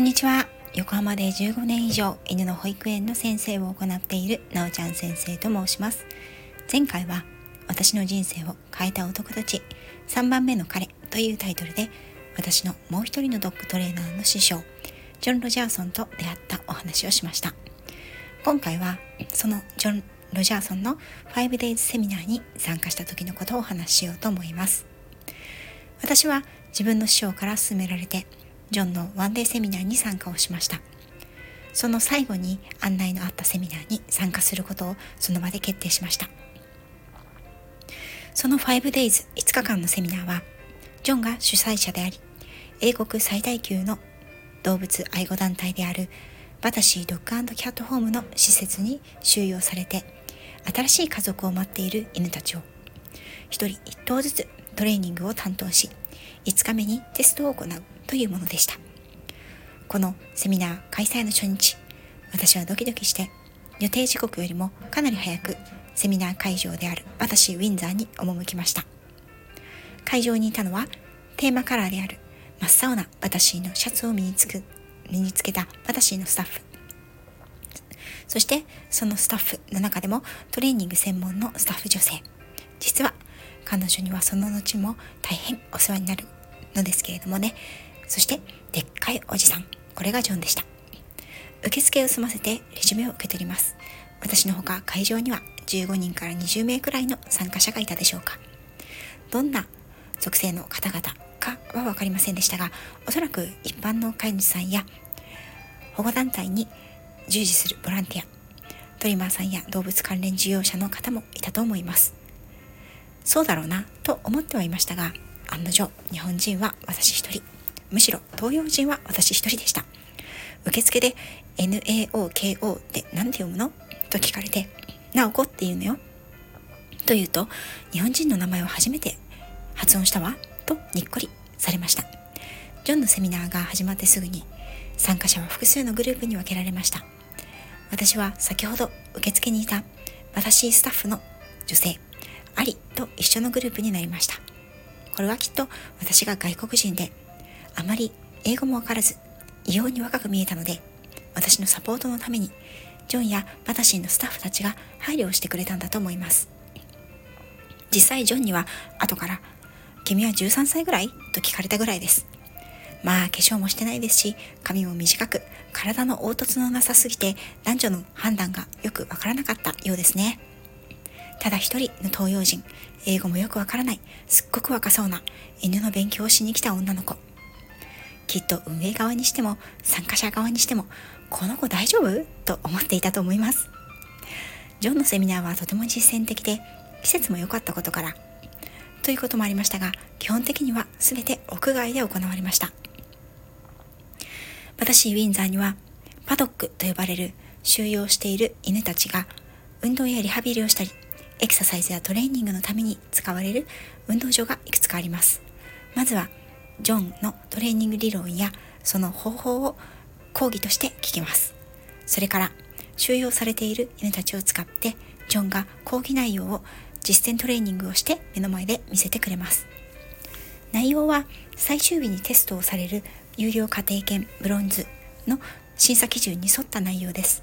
んにちは。横浜で15年以上犬の保育園の先生を行っているなおちゃん先生と申します。前回は私の人生を変えた男たち3番目の彼というタイトルで私のもう一人のドッグトレーナーの師匠ジョン・ロジャーソンと出会ったお話をしました。今回はそのジョン・ロジャーソンの 5days セミナーに参加した時のことをお話ししようと思います。私は自分の師匠から勧められてジョンのワンデーセミナーに参加をしました。その最後に案内のあったセミナーに参加することをその場で決定しました。その 5days5 日間のセミナーはジョンが主催者であり英国最大級の動物愛護団体であるバタシードッグキャットホームの施設に収容されて新しい家族を待っている犬たちを一人一頭ずつトレーニングを担当し5日目にテストを行う。というものでした。このセミナー開催の初日私はドキドキして予定時刻よりもかなり早くセミナー会場である私ウィンザーに赴きました。会場にいたのはテーマカラーである真っ青な私のシャツを身につく身につけた私のスタッフ。そしてそのスタッフの中でもトレーニング専門のスタッフ女性。実は彼女にはその後も大変お世話になるのですけれどもね。そしてでっかいおじさん。これがジョンでした。受付を済ませてレジュメを受け取ります。私のほか会場には15人から20名くらいの参加者がいたでしょうか。どんな属性の方々かは分かりませんでしたがおそらく一般の飼い主さんや保護団体に従事するボランティアトリマーさんや動物関連事業者の方もいたと思います。そうだろうなと思ってはいましたが案の定日本人は私一人。むしろ東洋人は私一人でした。受付で NAOKO って何て読むの？と聞かれてナオコって言うのよ。と言うと日本人の名前を初めて発音したわ。とにっこりされました。ジョンのセミナーが始まってすぐに参加者は複数のグループに分けられました。私は先ほど受付にいた私スタッフの女性ありと一緒のグループになりました。これはきっと私が外国人で、あまり英語もわからず、異様に若く見えたので、私のサポートのために、ジョンやバタシンのスタッフたちが配慮をしてくれたんだと思います。実際ジョンには後から、君は13歳ぐらい？と聞かれたぐらいです。まあ化粧もしてないですし、髪も短く、体の凹凸のなさすぎて男女の判断がよくわからなかったようですね。ただ一人の東洋人、英語もよくわからない、すっごく若そうな犬の勉強をしに来た女の子。きっと運営側にしても参加者側にしても、この子大丈夫？と思っていたと思います。ジョンのセミナーはとても実践的で、季節も良かったことから、ということもありましたが、基本的には全て屋外で行われました。私、ウィンザーには、パドックと呼ばれる収容している犬たちが運動やリハビリをしたり、エクササイズやトレーニングのために使われる運動場がいくつかあります。まずは、ジョンのトレーニング理論やその方法を講義として聞きます。それから、収容されている犬たちを使って、ジョンが講義内容を実践トレーニングをして目の前で見せてくれます。内容は最終日にテストをされる有料家庭犬ブロンズの審査基準に沿った内容です。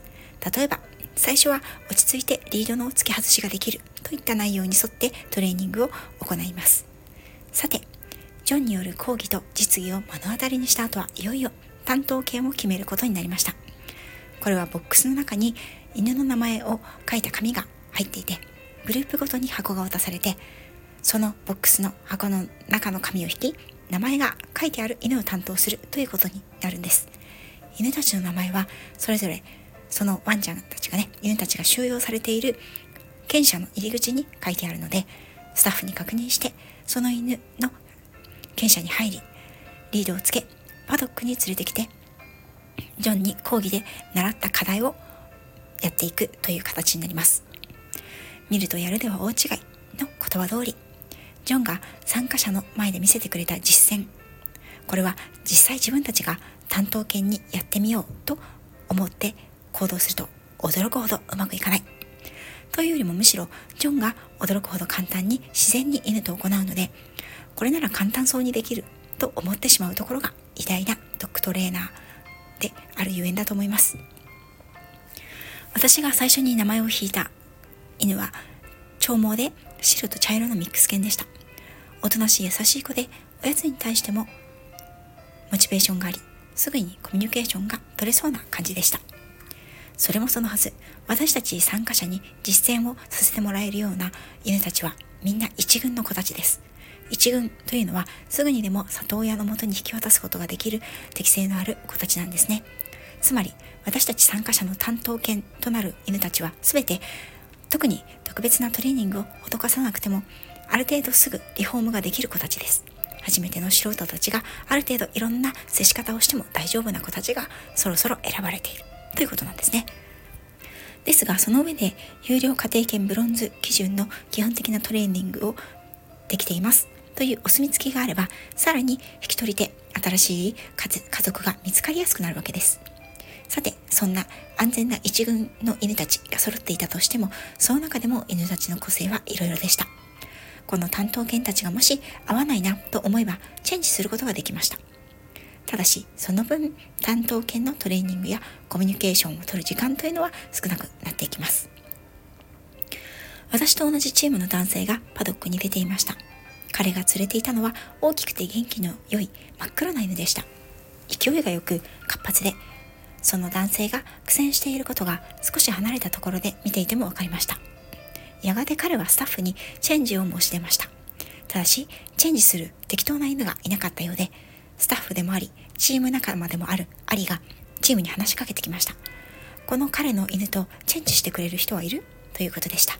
例えば、最初は落ち着いてリードの付け外しができるといった内容に沿ってトレーニングを行います。さて、ジョンによる講義と実技を目の当たりにした後はいよいよ担当権を決めることになりました。これはボックスの中に犬の名前を書いた紙が入っていて、グループごとに箱が渡されて、そのボックスの箱の中の紙を引き、名前が書いてある犬を担当するということになるんです。犬たちの名前はそれぞれそのワンちゃんたちがね、犬たちが収容されている犬舎の入り口に書いてあるので、スタッフに確認して、その犬の犬舎に入り、リードをつけ、パドックに連れてきて、ジョンに講義で習った課題をやっていくという形になります。見るとやるでは大違いの言葉通り、ジョンが参加者の前で見せてくれた実践。これは実際自分たちが担当犬にやってみようと思って行動すると驚くほどうまくいかない。というよりもむしろ、ジョンが驚くほど簡単に自然に犬と行うので、これなら簡単そうにできると思ってしまうところが偉大なドッグトレーナーであるゆえんだと思います。私が最初に名前を引いた犬は長毛で白と茶色のミックス犬でした。おとなしい優しい子でおやつに対してもモチベーションがありすぐにコミュニケーションが取れそうな感じでした。それもそのはず私たち参加者に実践をさせてもらえるような犬たちはみんな一軍の子たちです。一軍というのはすぐにでも里親のもとに引き渡すことができる適性のある子たちなんですね。つまり私たち参加者の担当犬となる犬たちは全て特に特別なトレーニングを施さなくてもある程度すぐリフォームができる子たちです。初めての素人たちがある程度いろんな接し方をしても大丈夫な子たちがそろそろ選ばれている。ということなんですね。ですがその上で有料家庭犬ブロンズ基準の基本的なトレーニングをできています。というお墨付きがあればさらに引き取り手新しい家族が見つかりやすくなるわけですさてそんな安全な一軍の犬たちが揃っていたとしてもその中でも犬たちの個性はいろいろでしたこの担当犬たちがもし合わないなと思えばチェンジすることができましたただし、その分、担当犬のトレーニングやコミュニケーションを取る時間というのは少なくなっていきます。私と同じチームの男性がパドックに出ていました。彼が連れていたのは大きくて元気の良い真っ黒な犬でした。勢いがよく活発で、その男性が苦戦していることが少し離れたところで見ていても分かりました。やがて彼はスタッフにチェンジを申し出ました。ただし、チェンジする適当な犬がいなかったようで、スタッフでもあり、チーム仲間でもあるアリがチームに話しかけてきました。この彼の犬とチェンジしてくれる人はいる？ということでした。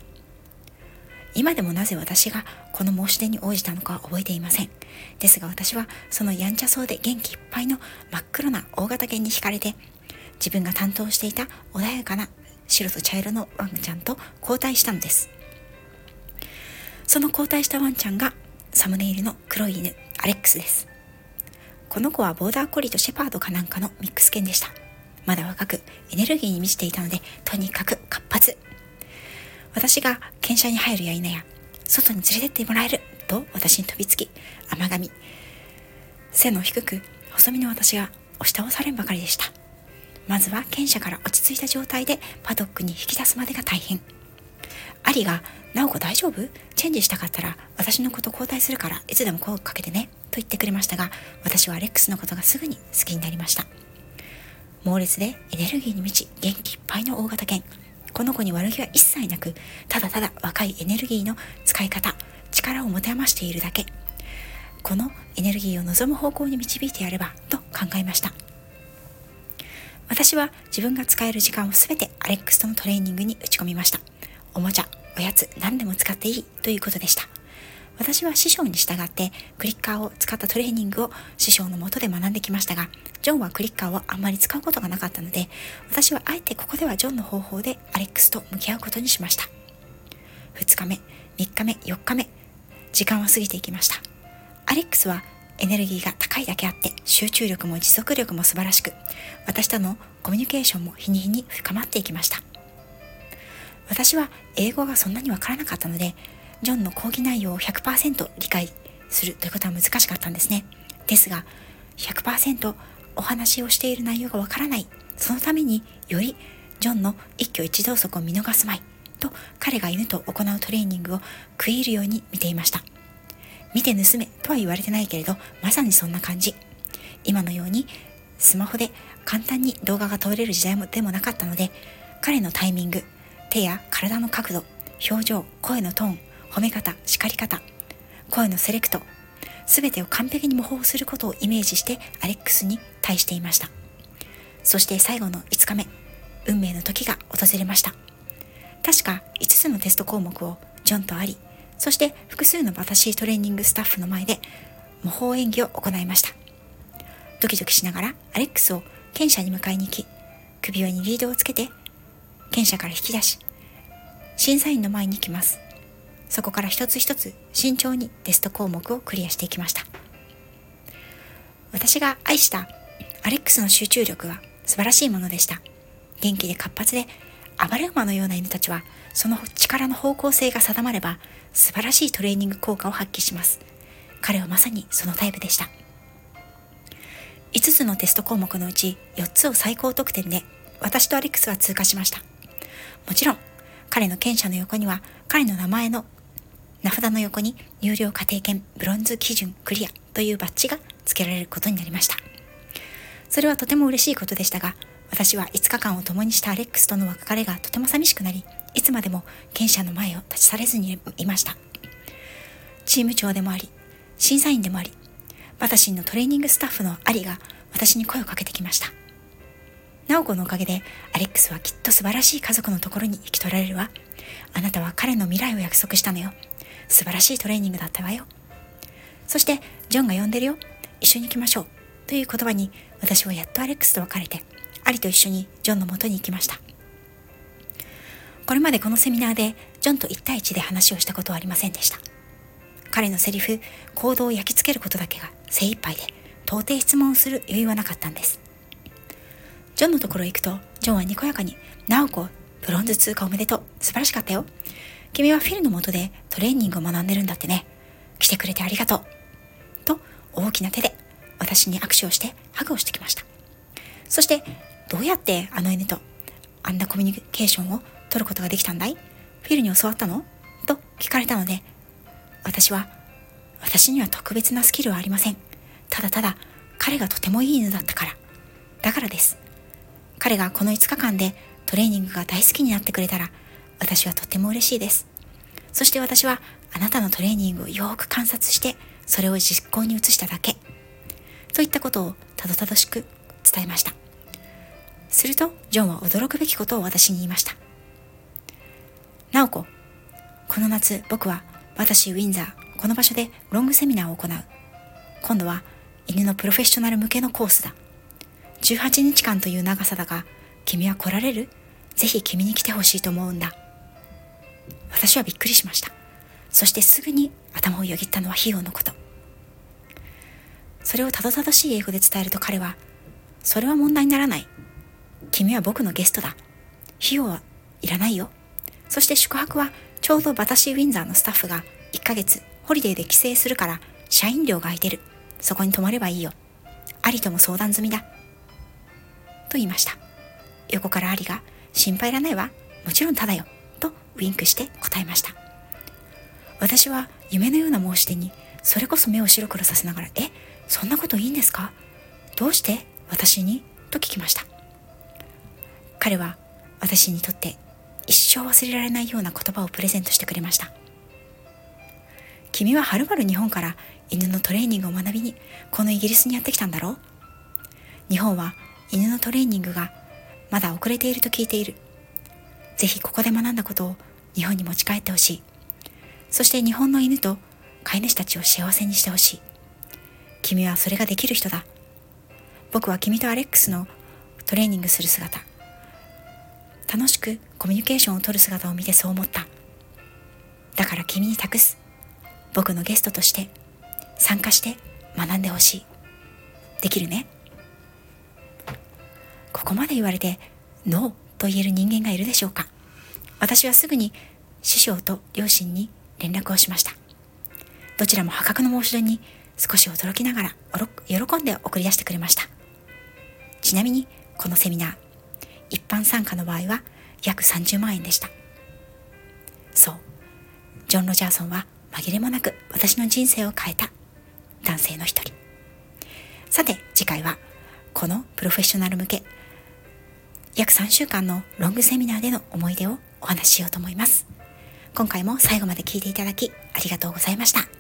今でもなぜ私がこの申し出に応じたのかは覚えていません。ですが私はそのやんちゃそうで元気いっぱいの真っ黒な大型犬に惹かれて、自分が担当していた穏やかな白と茶色のワンちゃんと交代したのです。その交代したワンちゃんがサムネイルの黒い犬、アレックスです。この子はボーダーコリーとシェパードかなんかのミックス犬でした。まだ若くエネルギーに満ちていたので、とにかく活発。私が犬舎に入るや否や、外に連れてってもらえると私に飛びつき、甘噛み。背の低く、細身の私が押し倒されんばかりでした。まずは犬舎から落ち着いた状態でパドックに引き出すまでが大変。アリが、ナオコ大丈夫？チェンジしたかったら私のこと交代するからいつでも声をかけてね。と言ってくれましたが、私はアレックスのことがすぐに好きになりました。猛烈でエネルギーに満ち元気いっぱいの大型犬。この子に悪気は一切なく、ただただ若いエネルギーの使い方、力を持て余しているだけ。このエネルギーを望む方向に導いてやればと考えました。私は自分が使える時間を全てアレックスとのトレーニングに打ち込みました。おもちゃ、おやつ、何でも使っていいということでした。私は師匠に従ってクリッカーを使ったトレーニングを師匠のもとで学んできましたが、ジョンはクリッカーをあんまり使うことがなかったので、私はあえてここではジョンの方法でアレックスと向き合うことにしました。2日目、3日目、4日目、時間は過ぎていきました。アレックスはエネルギーが高いだけあって集中力も持続力も素晴らしく私とのコミュニケーションも日に日に深まっていきました私は英語がそんなにわからなかったのでジョンの講義内容を100%理解するということは難しかったんですね。ですが、100%お話をしている内容がわからない。そのためによりジョンの一挙一動足を見逃すまいと彼が犬と行うトレーニングを食い入るように見ていました。見て盗めとは言われてないけれど、まさにそんな感じ。今のようにスマホで簡単に動画が撮れる時代もでもなかったので、彼のタイミング、手や体の角度、表情、声のトーン、褒め方、叱り方、声のセレクト、すべてを完璧に模倣することをイメージしてアレックスに対していました。そして最後の5日目、運命の時が訪れました。確か5つのテスト項目をジョンとアリ、そして複数の私トレーニングスタッフの前で模倣演技を行いました。ドキドキしながらアレックスを犬舎に迎えに行き、首輪にリードをつけて、犬舎から引き出し、審査員の前に来ます。そこから一つ一つ慎重にテスト項目をクリアしていきました。私が愛したアレックスの集中力は素晴らしいものでした。元気で活発で暴れ馬のような犬たちはその力の方向性が定まれば素晴らしいトレーニング効果を発揮します。彼はまさにそのタイプでした。5つのテスト項目のうち4つを最高得点で私とアレックスは通過しました。もちろん、彼の検査の横には彼の名前の名札の横に有料家庭犬ブロンズ基準クリアというバッジが付けられることになりました。それはとても嬉しいことでしたが、私は5日間を共にしたアレックスとの別れがとても寂しくなり、いつまでも検査の前を立ち去れずにいました。チーム長でもあり、審査員でもあり、私のトレーニングスタッフのアリが私に声をかけてきました。ナオコのおかげでアレックスはきっと素晴らしい家族のところに引き取られるわ。あなたは彼の未来を約束したのよ。素晴らしいトレーニングだったわよ。そして、ジョンが呼んでるよ。一緒に行きましょう。という言葉に私はやっとアレックスと別れて、アリと一緒にジョンのもとに行きました。これまでこのセミナーでジョンと1対1で話をしたことはありませんでした。彼のセリフ、行動を焼き付けることだけが精一杯で、到底質問する余裕はなかったんです。ジョンのところへ行くと、ジョンはにこやかに、ナオコ、ブロンズ通過おめでとう。素晴らしかったよ。君はフィルのもとでトレーニングを学んでるんだってね。来てくれてありがとう。と、大きな手で私に握手をしてハグをしてきました。そして、どうやってあの犬とあんなコミュニケーションを取ることができたんだい？フィルに教わったの？と聞かれたので、私は、私には特別なスキルはありません。ただただ、彼がとてもいい犬だったから。だからです。彼がこの5日間でトレーニングが大好きになってくれたら、私はとても嬉しいです。そして私は、あなたのトレーニングをよく観察して、それを実行に移しただけ。といったことをたどたどしく伝えました。すると、ジョンは驚くべきことを私に言いました。なおこ、この夏僕は私ウィンザー、この場所でロングセミナーを行う。今度は犬のプロフェッショナル向けのコースだ。18日間という長さだが、君は来られる？ぜひ君に来てほしいと思うんだ。私はびっくりしました。そしてすぐに頭をよぎったのは費用のこと。それをたどたどしい英語で伝えると彼は、それは問題にならない。君は僕のゲストだ。費用はいらないよ。そして宿泊はちょうどバタシーウィンザーのスタッフが1ヶ月ホリデーで帰省するから社員寮が空いてる。そこに泊まればいいよ。アリとも相談済みだ。と言いました。横からアリが心配いらないわ。もちろんただよ。ウィンクして答えました。私は夢のような申し出にそれこそ目を白黒させながら、え、そんなこといいんですか？どうして？私に？と聞きました。彼は私にとって一生忘れられないような言葉をプレゼントしてくれました。君ははるばる日本から犬のトレーニングを学びにこのイギリスにやってきたんだろう？日本は犬のトレーニングがまだ遅れていると聞いている。ぜひここで学んだことを日本に持ち帰ってほしい。そして日本の犬と飼い主たちを幸せにしてほしい。君はそれができる人だ。僕は君とアレックスのトレーニングする姿、楽しくコミュニケーションをとる姿を見てそう思った。だから君に託す。僕のゲストとして参加して学んでほしい。できるねここまで言われてノーと言える人間がいるでしょうか私はすぐに師匠と両親に連絡をしました。どちらも破格の申し出に少し驚きながら喜んで送り出してくれました。ちなみにこのセミナー、一般参加の場合は約30万円でした。そう、ジョン・ロジャーソンは紛れもなく私の人生を変えた男性の一人。さて次回はこのプロフェッショナル向け約3週間のロングセミナーでの思い出をお話ししようと思います。今回も最後まで聞いていただきありがとうございました。